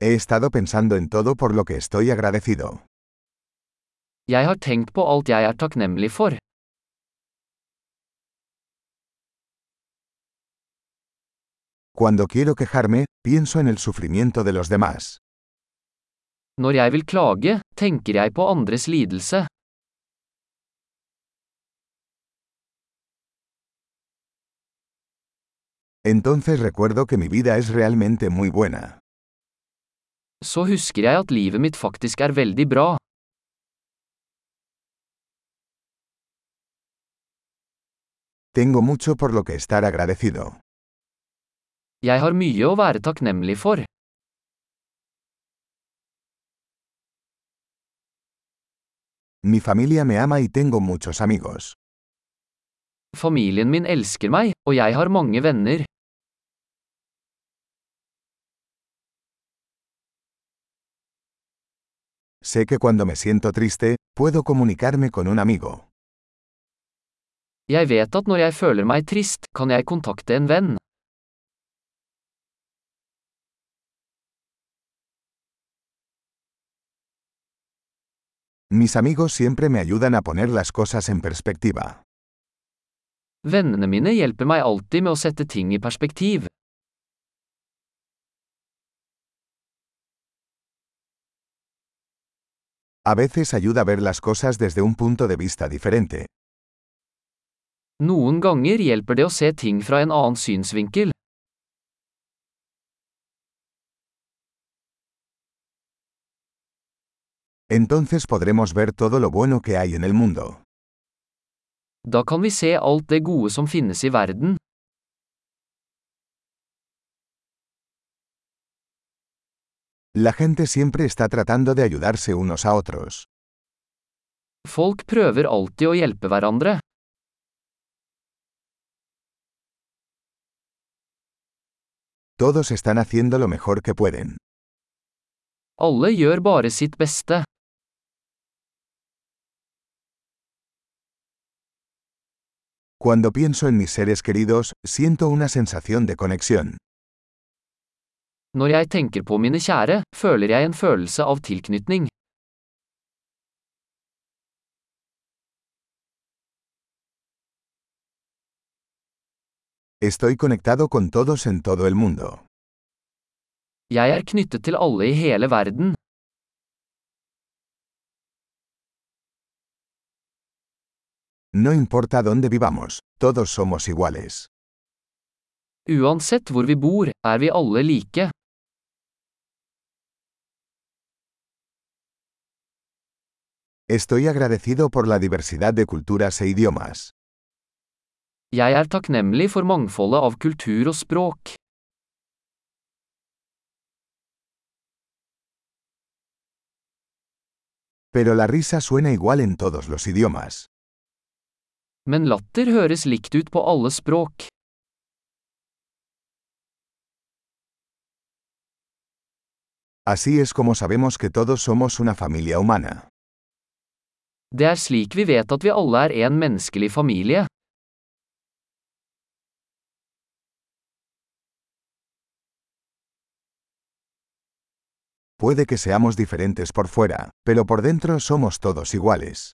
He estado pensando en todo por lo que estoy agradecido. Jeg har tenkt på alt jeg er takknemlig for. Cuando quiero quejarme, pienso en el sufrimiento de los demás. Når jeg vil klage, tenker jeg på andres lidelse. Entonces recuerdo que mi vida es realmente muy buena. Så husker jeg at livet mitt faktisk er veldig bra. Tengo mucho por lo que estar agradecido. Jeg har mye å være takknemlig for. Mi familia me ama y tengo muchos amigos. Familien min elsker meg, og jeg har mange venner. Sé que cuando me siento triste, puedo comunicarme con un amigo. Jeg vet at når jeg føler meg trist, kan jeg kontakte en venn. Mis amigos siempre me ayudan a poner las cosas en perspectiva. Vennene mine hjelper meg alltid med å sette ting i perspektiv. A veces ayuda a ver las cosas desde un punto de vista diferente. Noen ganger hjelper det å se ting fra en annen synsvinkel. Entonces podremos ver todo lo bueno que hay en el mundo. Da kan vi se alt det gode som finnes i verden. La gente siempre está tratando de ayudarse unos a otros. Folk prøver alltid å hjelpe hverandre. Todos están haciendo lo mejor que pueden. Alle gjør bare sitt beste. Cuando pienso en mis seres queridos, siento una sensación de conexión. Når jeg tenker på mine kjære, føler jeg en følelse av tilknytning. Estoy conectado con todos en todo el mundo. Jeg er knyttet til alle i hele verden. No importa dónde vivamos, todos somos iguales. Uansett hvor vi bor, er vi alle like. Estoy agradecido por la diversidad de culturas e idiomas. Jeg er takknemlig for mangfoldet av kultur og språk. Pero la risa suena igual en todos los idiomas. Men latter høres likt ut på alle språk. Así es como sabemos que todos somos una familia humana. Det er slik vi vet at vi alle er en menneskelig familie. Puede que seamos diferentes por fuera, pero por dentro somos todos iguales.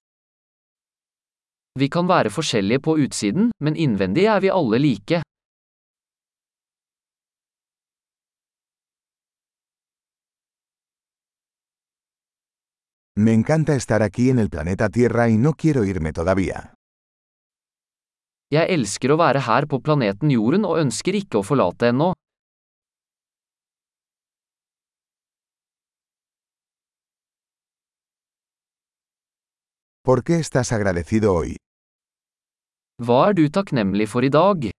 Vi kan være forskjellige på utsiden, men innvendig er vi alle like. Me encanta estar aquí en el planeta Tierra y no quiero irme todavía. Jeg elsker å være her på planeten Jorden og ønsker ikke å forlate ennå. ¿Por qué estás agradecido hoy? Hva er du takknemlig for i dag?